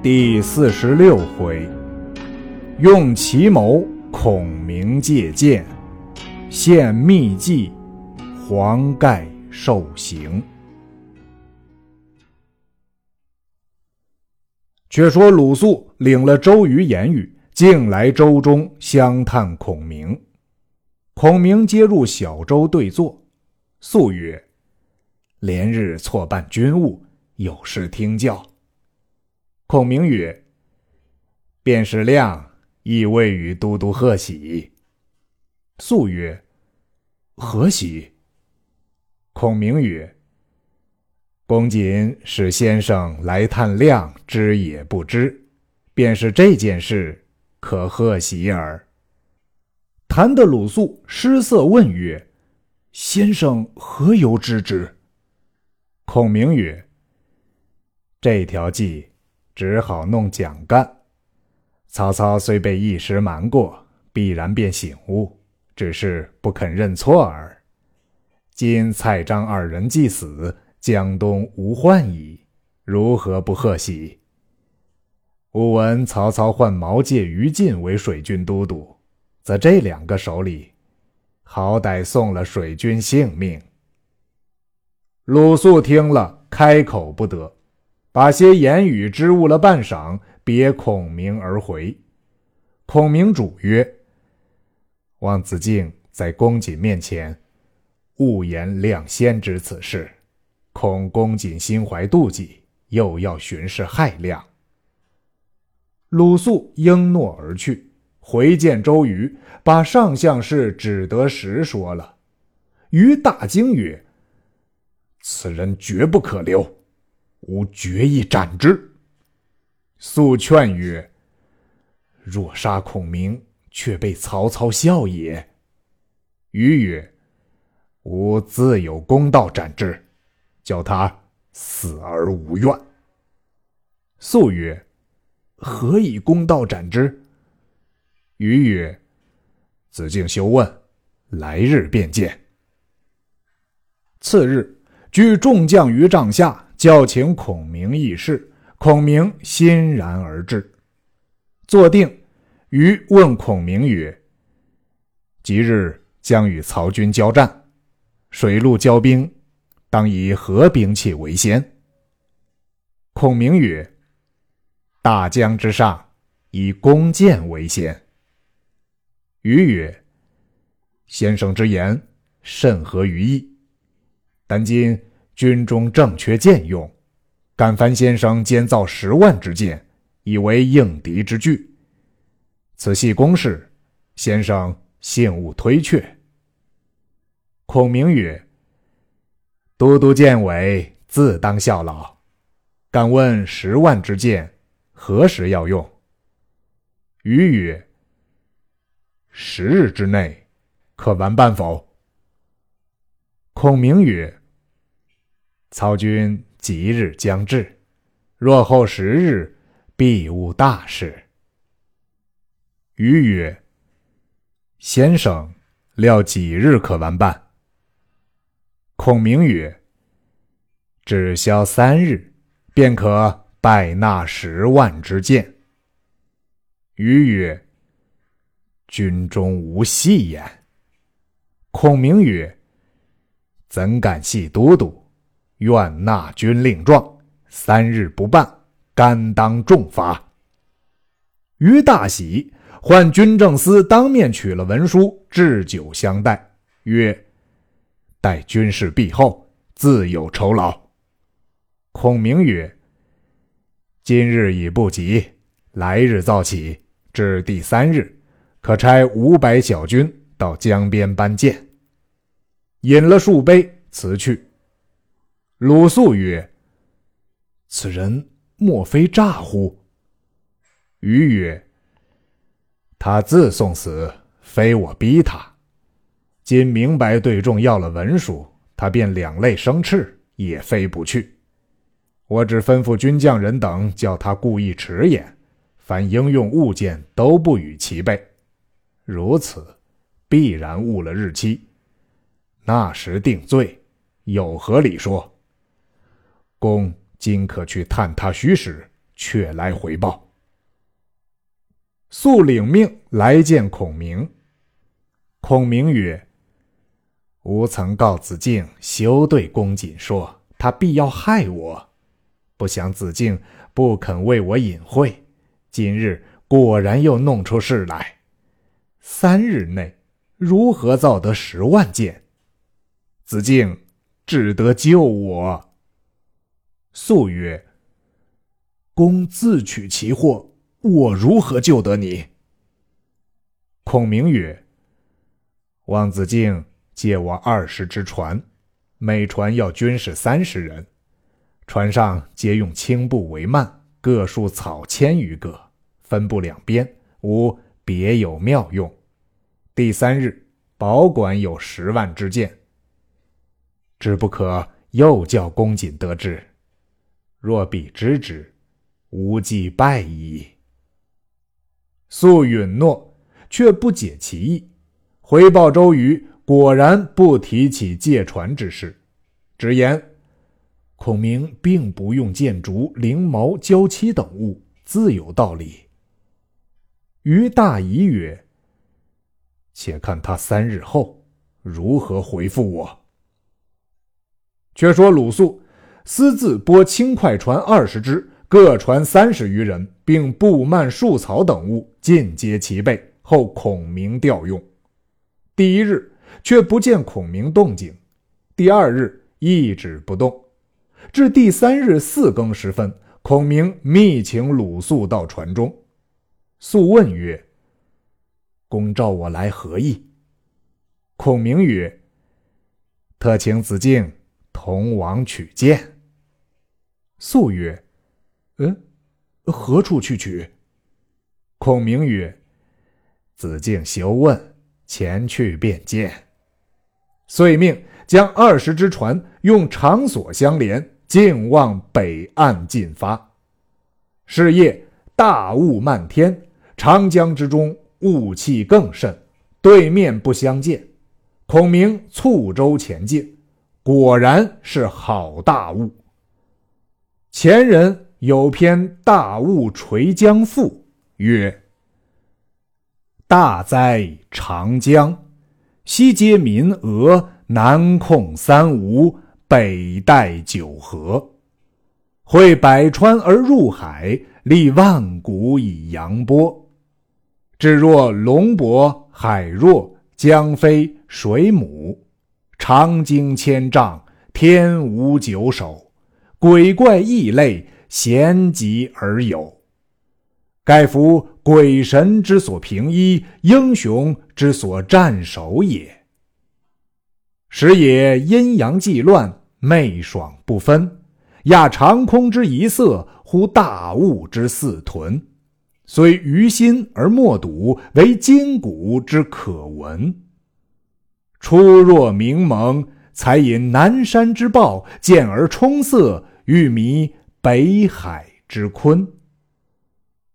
第四十六回，用奇谋孔明借箭，献秘计黄盖受刑。却说鲁肃领了周瑜、言语，径来舟中相探孔明。孔明接入小舟对坐，肃曰：“连日错办军务，有失听教。”孔明曰：“便是亮，亦未与都督贺喜。”肃曰：“何喜？”孔明曰：“公瑾使先生来探亮，知也不知，便是这件事，可贺喜耳。”谈得鲁肃失色，问曰：“先生何由知之？”孔明曰：“这条计。”只好弄蒋干。曹操虽被一时瞒过，必然便醒悟，只是不肯认错耳。今蔡张二人既死，江东无患矣，如何不贺喜？吾闻曹操换毛玠、于禁为水军都督，则这两个手里，好歹送了水军性命。鲁肃听了，开口不得。把些言语支吾了半晌，别孔明而回。孔明主曰：“望子敬在公瑾面前，勿言亮先知此事，恐公瑾心怀妒忌，又要巡视害亮。”鲁肃应诺而去，回见周瑜，把上相事只得实说了。瑜大惊曰：“此人绝不可留。”吾决意斩之。肃劝曰：“若杀孔明，却被曹操笑也。”瑜曰：“吾自有公道斩之，叫他死而无怨。”肃曰：“何以公道斩之？”瑜曰：“子敬休问，来日便见。”次日，聚众将于帐下。叫请孔明议事，孔明欣然而至。坐定，瑜问孔明曰：“即日将与曹军交战，水陆交兵，当以何兵器为先？”孔明曰：“大江之上，以弓箭为先。”瑜曰：“先生之言甚合于意，但今。”军中正缺箭用，敢烦先生监造十万支箭，以为应敌之具。此系公事，先生幸勿推却。孔明曰：“都督见委，自当效劳。敢问十万支箭何时要用？”瑜曰：“十日之内，可完办否？”孔明曰。曹军吉日将至，若后十日，必无大事。瑜曰：“先生料几日可完办？”孔明曰：“只消三日，便可拜纳十万支箭。”瑜曰：“军中无戏言。”孔明曰：“怎敢戏都督？”愿纳军令状，三日不办，甘当重罚。于大喜，唤军政司当面取了文书，置酒相待，曰：“待军事毕后，自有酬劳。”孔明曰：“今日已不急，来日早起，至第三日，可差五百小军到江边搬箭。”饮了数杯，辞去。鲁肃曰：“此人莫非诈乎？”瑜曰：“他自送死，非我逼他。今明白对众要了文书，他便两肋生翅，也飞不去。我只吩咐军将人等，叫他故意迟延，凡应用物件都不与其备。如此，必然误了日期。那时定罪，有何理说？”公今可去探他虚实，却来回报。素领命来见孔明。孔明曰：“吾曾告子敬休对公瑾说，他必要害我。不想子敬不肯为我隐晦，今日果然又弄出事来。三日内如何造得十万箭？子敬只得救我。”素曰：“公自取其祸，我如何救得你？”孔明曰。望子敬借我二十只船，每船要军士三十人，船上皆用青布为幔，各束草千余个，分布两边，吾别有妙用。第三日，保管有十万支箭。只不可又叫公瑾得知，若彼知之，吾即败矣。素允诺，却不解其意。回报周瑜，果然不提起借船之事，直言孔明并不用箭竹、翎毛、胶漆等物，自有道理。于大疑曰：“且看他三日后如何回复我。”却说鲁肃私自拨轻快船二十只，各船三十余人，并布幔、树草等物尽皆齐备，后孔明调用。第一日却不见孔明动静，第二日一直不动，至第三日四更时分，孔明密请鲁肃到船中。肃问曰：“公召我来何意？”孔明曰：“特请子敬同往取剑。”肃曰：“嗯，何处去取？”孔明曰：“子敬休问。”前去便见，遂命将二十只船用长索相连，径往北岸进发。是夜大雾漫天，长江之中雾气更甚，对面不相见。孔明促舟前进，果然是好大雾。前人有篇《大雾垂江赋》，曰。大哉长江，西接民俄，南控三吴，北带九河，汇百川而入海，立万古以扬波。至若龙伯，海若，江飞，水母，长经千丈，天无九首，鬼怪异类，咸集而有。盖夫鬼神之所平一，英雄之所战守也。时也阴阳既乱，媚爽不分，亚长空之一色，乎大物之似豚，虽于心而莫睹，为筋骨之可闻。初若明蒙，才引南山之豹，见而充色，欲迷北海之鲲。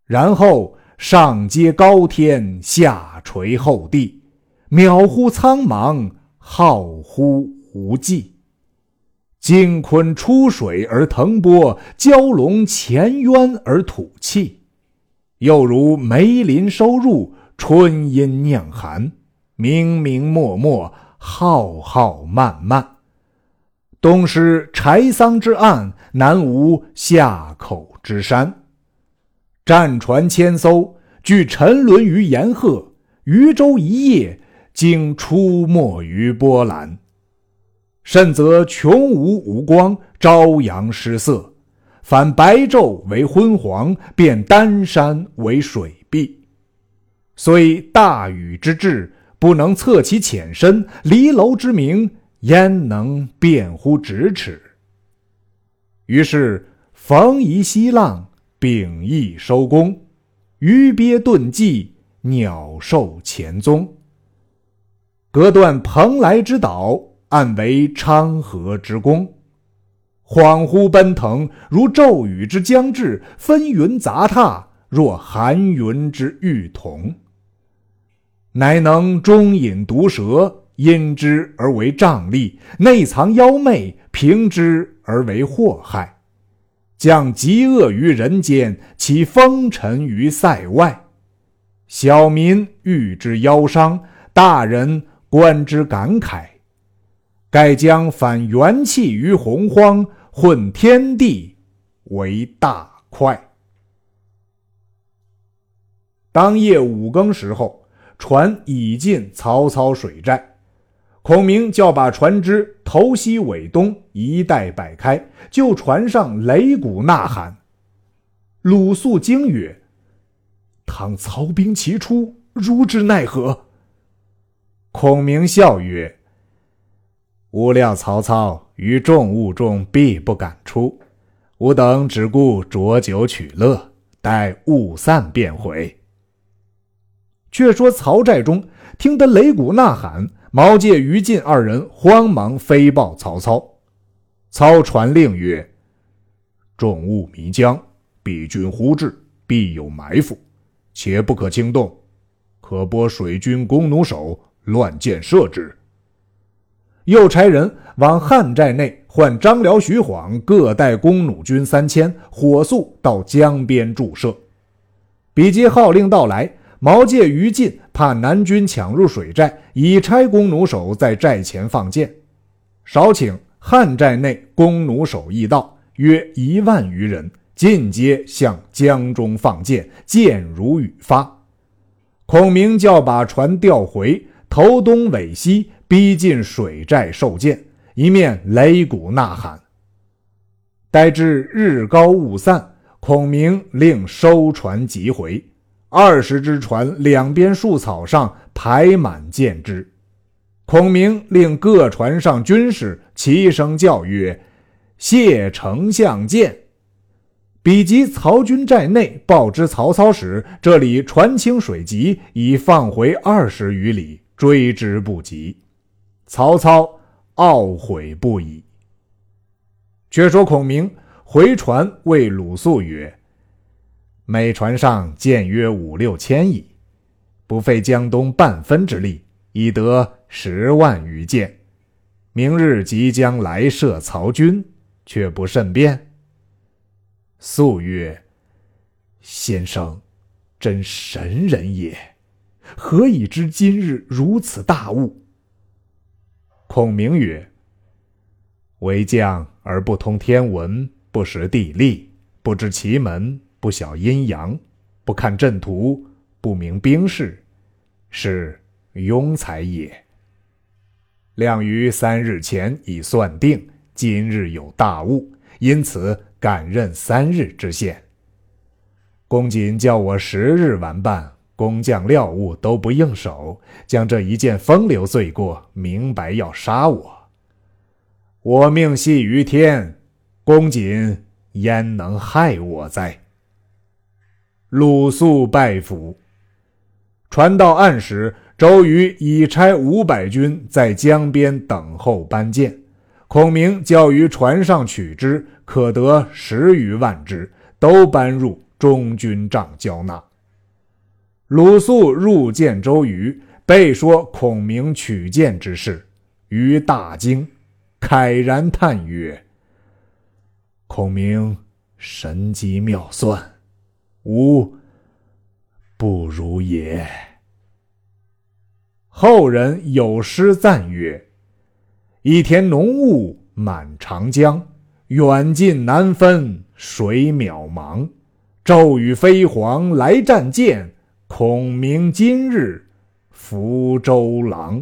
然后上接高天，下垂厚地，渺乎苍茫，浩乎无际。金鲲出水而腾波，蛟龙潜渊而吐气。又如梅林收入，春阴酿寒，明明漠漠，浩浩漫漫。东失柴桑之岸，南无夏口之山。战船千艘，俱沉沦于岩壑；渔舟一叶，竟出没于波澜。甚则穷无无光，朝阳失色，反白昼为昏黄，变丹山为水碧。虽大禹之志，不能测其浅深；离楼之明，焉能辨乎咫尺？于是逢夷息浪。秉义收功，鱼鳖遁迹，鸟兽潜踪。隔断蓬莱之岛，暗为昌河之功。恍惚奔腾，如骤雨之将至；纷云杂沓，若寒云之欲同。乃能中引毒蛇，因之而为瘴疠；内藏妖魅，平之而为祸害。将极恶于人间，其风尘于塞外。小民遇之妖伤，大人观之感慨。盖将反元气于洪荒，混天地为大快。当夜五更时候，船已进曹操水寨，孔明叫把船只头西尾东一带摆开，就船上擂鼓呐喊。鲁肃惊曰：“倘曹兵齐出，如之奈何？”孔明笑曰：“吾料曹操于众物中必不敢出，吾等只顾浊酒取乐，待雾散便回。”却说曹寨中听得擂鼓呐喊，毛玠、于禁二人慌忙飞报曹操。操传令曰：“众物迷江，彼军忽至，必有埋伏，且不可轻动，可拨水军弓弩手乱箭射之。”又差人往汉寨内唤张辽、徐晃各带弓弩军三千，火速到江边驻射。比及号令到来。毛玠、于禁怕南军抢入水寨，已差弓弩手在寨前放箭。少顷，汉寨内弓弩手亦到，约一万余人，尽皆向江中放箭，箭如雨发。孔明叫把船调回，头东尾西逼近水寨受箭，一面擂鼓呐喊。待至日高雾散，孔明令收船急回。二十只船两边树草上排满箭支，孔明令各船上军士齐声叫曰：“谢丞相见！”比及曹军寨内报知曹操时，这里船轻水急，已放回二十余里，追之不及。曹操懊悔不已。却说孔明回船谓鲁肃曰：每船上箭约五六千矣，不费江东半分之力，已得十万余箭。明日即将来射曹军，却不甚便。肃曰：“先生，真神人也，何以知今日如此大误？”孔明曰：“为将而不通天文，不识地利，不知奇门。”不晓阴阳，不看阵图，不明兵事，是庸才也。亮于三日前已算定，今日有大雾，因此敢任三日之限。公瑾叫我十日完办，工匠料物都不应手，将这一件风流罪过，明白要杀我。我命系于天，公瑾焉能害我哉？鲁肃拜服。船到岸时，周瑜已差五百军在江边等候搬箭。孔明叫于船上取之，可得十余万只，都搬入中军帐交纳。鲁肃入见周瑜，备说孔明取箭之事。于大惊，慨然叹曰：“孔明神机妙算。”吾不如也。后人有诗赞曰：“一天浓雾满长江，远近难分水渺茫。骤雨飞黄来战舰，孔明今日福州郎。”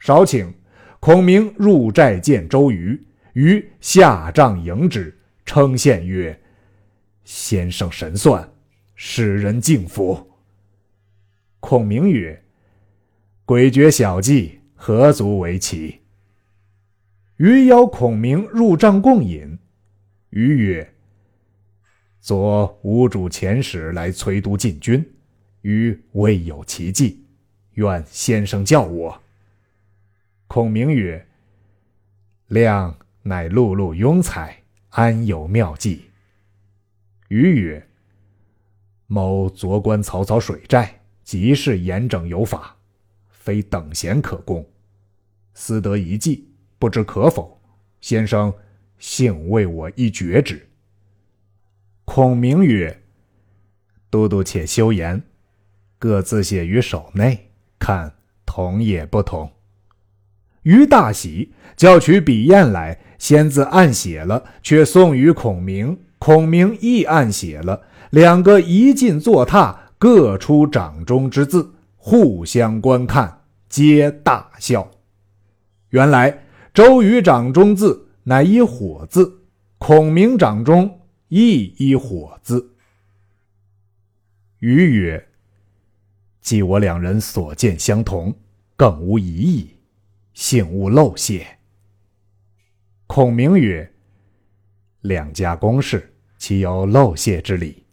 少顷，孔明入寨见周瑜，瑜下帐迎之，称羡曰。先生神算，使人敬服。孔明曰：“诡谲小计，何足为奇？”余邀孔明入帐共饮。余曰：“昨吴主遣使来催督进军，余未有奇计，愿先生教我。”孔明曰：“亮乃碌碌庸才，安有妙计？”余曰：“某昨观曹操水寨，极是严整有法，非等闲可攻。私得一计，不知可否？先生幸为我一绝之。”孔明曰：“都督且休言，各自写于手内，看同也不同。”于大喜，叫取笔砚来，先自暗写了，却送与孔明。孔明亦暗写了，两个一进坐榻，各出掌中之字，互相观看，皆大笑。原来周瑜掌中字乃一火字，孔明掌中亦一火字。瑜曰：“既我两人所见相同，更无疑义。”幸勿漏泄。孔明曰：“两家公事，岂有漏泄之理？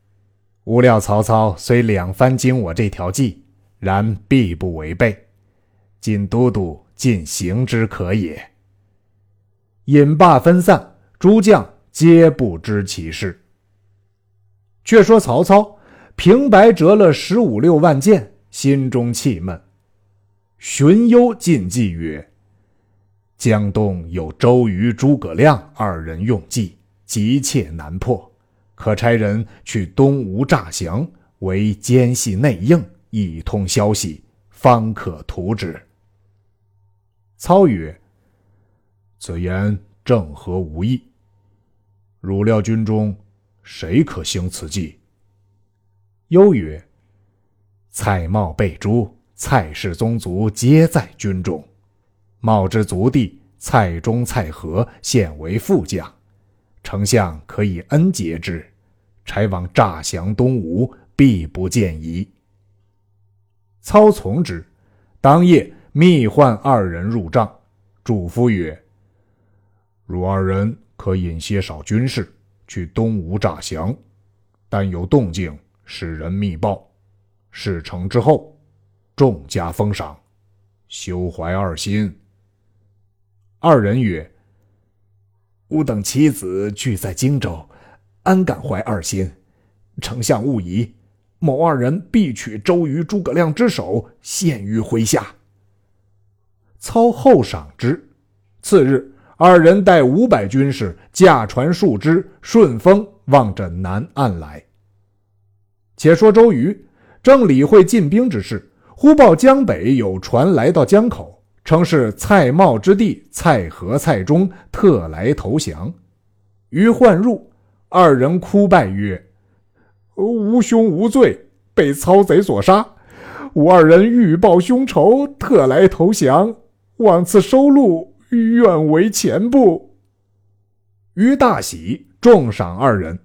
吾料曹操虽两番经我这条计，然必不违背。今都督尽行之可也。”引罢分散，诸将皆不知其事。却说曹操平白折了十五六万箭，心中气闷，荀攸进计曰。江东有周瑜、诸葛亮二人用计，急切难破，可差人去东吴诈降，为奸细内应，一通消息，方可图之。操曰：“此言正合吾意。汝料军中谁可行此计？”忧曰：“蔡瑁被诛，蔡氏宗族皆在军中。”茂之族弟蔡中、蔡和现为副将，丞相可以恩结之，差往诈降东吴，必不见疑。操从之，当夜密唤二人入帐，嘱咐曰：“汝二人可引些少军士去东吴诈降，但有动静，使人密报。事成之后，重加封赏，休怀二心。”二人曰：“吾等妻子俱在荆州，安敢怀二心？丞相勿疑，某二人必取周瑜、诸葛亮之首，献于麾下。”操厚赏之。次日，二人带五百军士，驾船数只，顺风望着南岸来。且说周瑜正理会进兵之事，忽报江北有船来到江口。称是蔡瑁之弟蔡和、蔡中特来投降，于焕入，二人哭拜曰：“吾兄无罪，被操贼所杀。吾二人欲报兄仇，特来投降，望赐收录，愿为前部。”于大喜，重赏二人，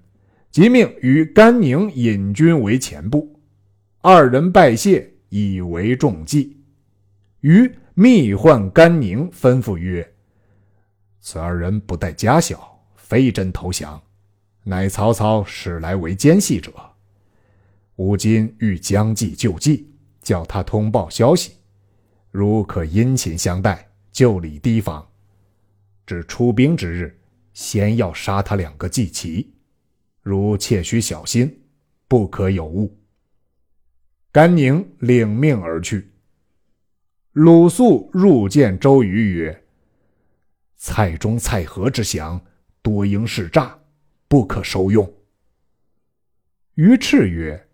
即命与甘宁引军为前部。二人拜谢，以为重计。于。密唤甘宁，吩咐曰：“此二人不带家小，非真投降，乃曹操使来为奸细者。吾今欲将计就计，叫他通报消息。如可殷勤相待，就礼提防。至出兵之日，先要杀他两个祭旗。如切须小心，不可有误。”甘宁领命而去。鲁肃入见周瑜曰：“蔡中、蔡和之降，多应是诈，不可收用。”于赤曰：“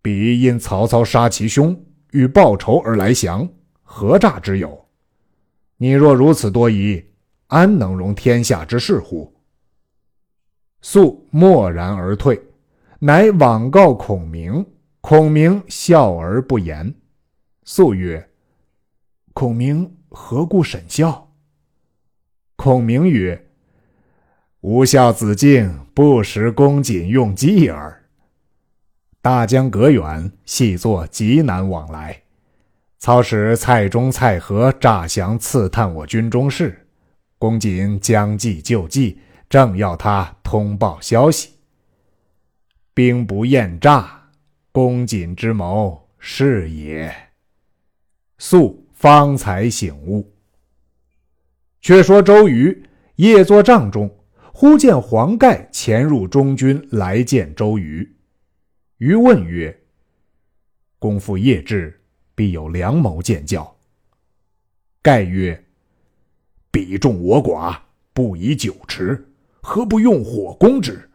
彼因曹操杀其兄，欲报仇而来降，何诈之有？你若如此多疑，安能容天下之事乎？”肃默然而退，乃往告孔明。孔明笑而不言。肃曰：孔明何故审笑？孔明曰：“吾孝子敬不识公瑾用计耳。大江隔远，细作极难往来。操使蔡中、蔡和诈降刺探我军中事，公瑾将计就计，正要他通报消息。兵不厌诈，公瑾之谋是也。”素。方才醒悟。却说周瑜夜坐帐中，忽见黄盖潜入中军来见周瑜。瑜问曰：“公父夜至，必有良谋见教。”盖曰：“彼众我寡，不以酒持，何不用火攻之？”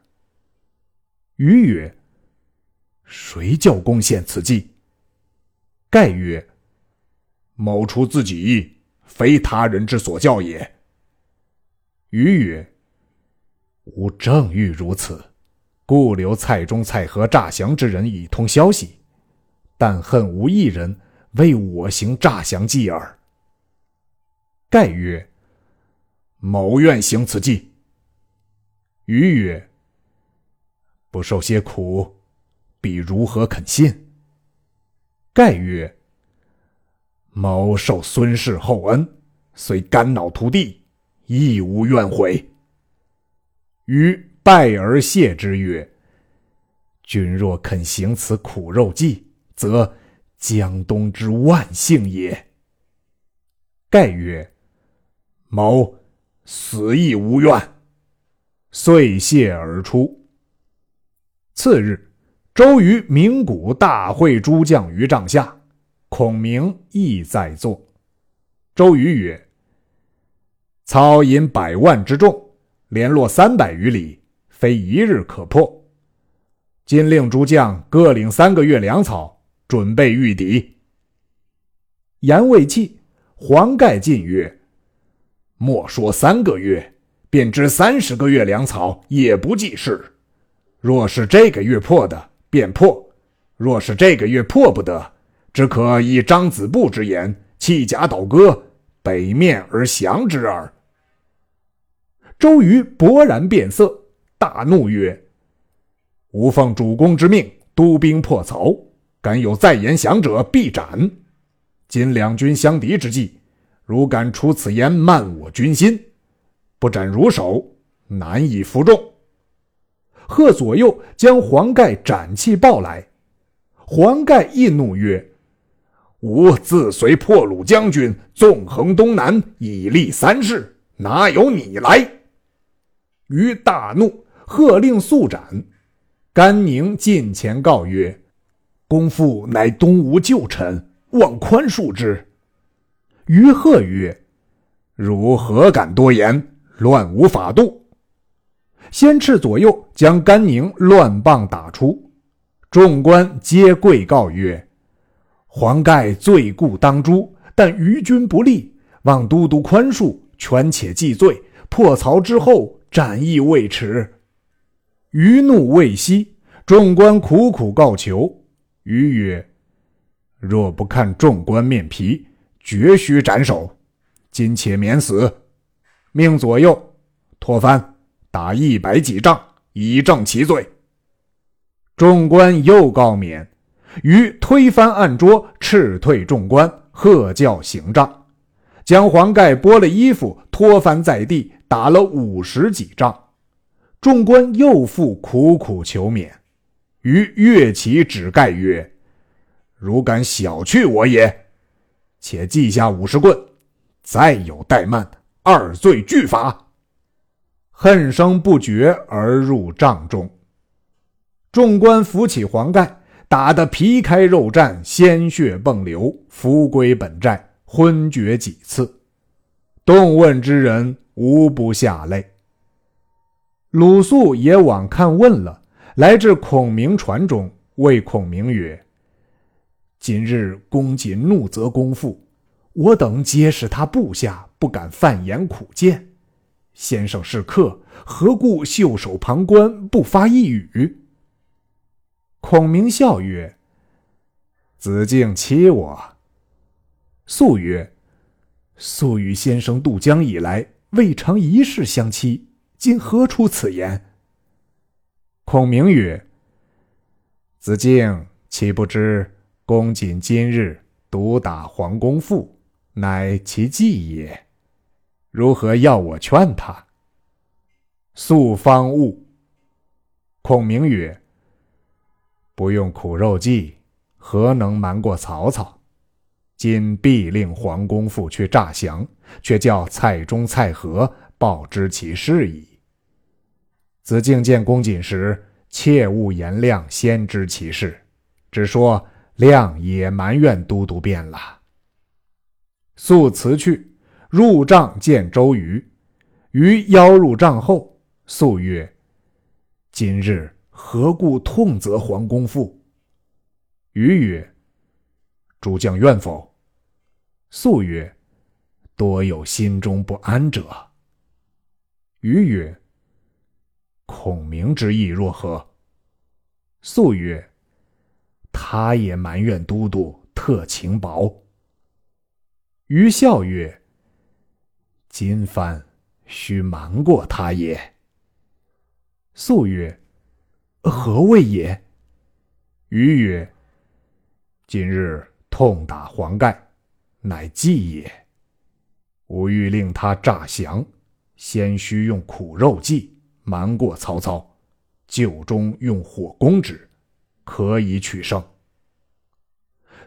余曰：“谁教公献此计？”盖曰：“某出自己意，非他人之所教也。”余曰：“吾正欲如此，故留蔡中、蔡和诈降之人以通消息，但恨无一人为我行诈降计耳。”盖曰：“某愿行此计。”余曰：“不受些苦，必如何肯信？”盖曰：“某受孙氏厚恩，虽肝脑涂地，亦无怨悔。”于拜而谢之曰：“君若肯行此苦肉计，则江东之万幸也。”盖曰：“某死亦无怨。”遂谢而出。次日。周瑜鸣鼓大会诸将于帐下，孔明亦在座。周瑜曰：“操引百万之众，联络三百余里，非一日可破。今令诸将各领三个月粮草，准备御敌。”言未讫，黄盖进曰：“莫说三个月，便知三十个月粮草也不济事。若是这个月破的。”便破，若是这个月破不得，只可以张子布之言，弃甲倒戈，北面而降之耳。周瑜勃然变色，大怒曰：“吾奉主公之命，督兵破曹，敢有再言降者，必斩。今两军相敌之际，如敢出此言，慢我军心，不斩如首，难以服众。”贺左右将黄盖斩气抱来，黄盖亦怒曰：“吾自随破虏将军纵横东南，以立三世，哪有你来？”于大怒，喝令速斩。甘宁近前告曰：“公父乃东吴旧臣，望宽恕之。”于贺曰：“汝何敢多言？乱无法度。”先斥左右将甘宁乱棒打出，众官皆跪告曰：“黄盖罪故当诛，但于君不利，望都督宽恕，权且记罪。破曹之后，斩亦未迟。”余怒未息，众官苦苦告求。余曰：“若不看众官面皮，绝须斩首。今且免死，命左右脱藩。”打一百几仗，以正其罪。众官又告免，于推翻案桌，斥退众官，喝叫行杖，将黄盖剥了衣服，拖翻在地，打了五十几仗。众官又复苦苦求免，于跃起指盖曰：“如敢小觑我也，且记下五十棍，再有怠慢，二罪俱罚。”恨声不绝而入帐中，众官扶起黄盖，打得皮开肉绽，鲜血迸流，伏归本寨，昏厥几次。动问之人无不下泪。鲁肃也往看问了，来至孔明船中，谓孔明曰：“今日公瑾怒责公父，我等皆是他部下，不敢犯言苦谏。”先生是客，何故袖手旁观，不发一语？孔明笑曰：“子敬欺我。”素曰：“素与先生渡江以来，未尝一事相欺，今何出此言？”孔明曰：“子敬岂不知公瑾今日毒打黄公父，乃其计也？”如何要我劝他？素方悟。孔明曰：“不用苦肉计，何能瞒过曹操？今必令黄公父去诈降，却叫蔡中、蔡和报知其事矣。子敬见公瑾时，切勿言亮先知其事，只说亮也埋怨都督变了。”素辞去。入帐见周瑜，瑜邀入帐后，素曰：“今日何故痛责皇公父？”余曰：“诸将怨否？”素曰：“多有心中不安者。”余曰：“孔明之意若何？”素曰：“他也埋怨都督特情薄。”余笑曰：“今番。”须瞒过他也。素曰：“何谓也？”余曰：“今日痛打黄盖，乃计也。吾欲令他诈降，先须用苦肉计瞒过曹操，酒中用火攻之，可以取胜。”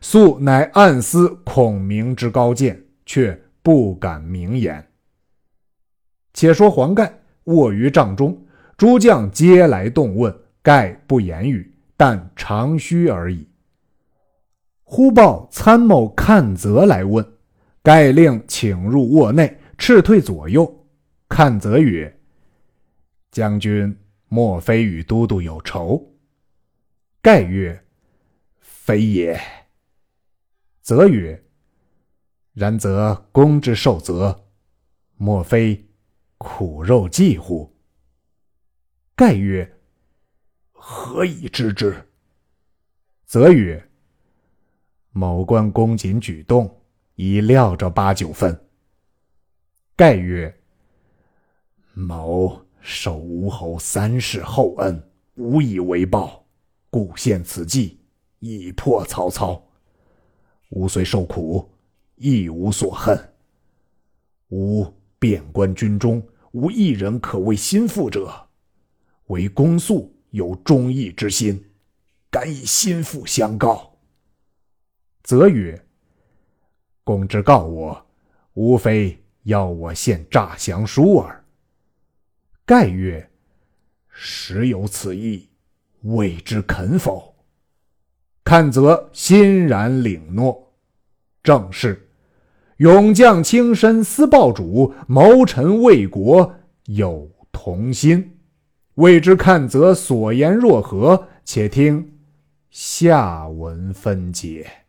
素乃暗思孔明之高见，却不敢明言。且说黄盖卧于帐中，诸将皆来动问，盖不言语，但长吁而已。忽报参谋看泽来问，盖令请入卧内，斥退左右。看泽曰：“将军莫非与都督有仇？”盖曰：“非也。”则曰：“然则公之受责，莫非？”苦肉计乎？盖曰：“何以知之？”则曰：“某官公瑾举动，已料着八九分。”盖曰：“某受吴侯三世厚恩，无以为报，故献此计，以破曹操。吾虽受苦，亦无所恨。吾。”遍观军中，无一人可谓心腹者，唯公肃有忠义之心，敢以心腹相告。则曰：“公之告我，无非要我献诈降书耳。”盖曰：“实有此意，未知肯否？”看则欣然领诺，正是。勇将轻身思报主，谋臣为国有同心。未知看则所言若何？且听下文分解。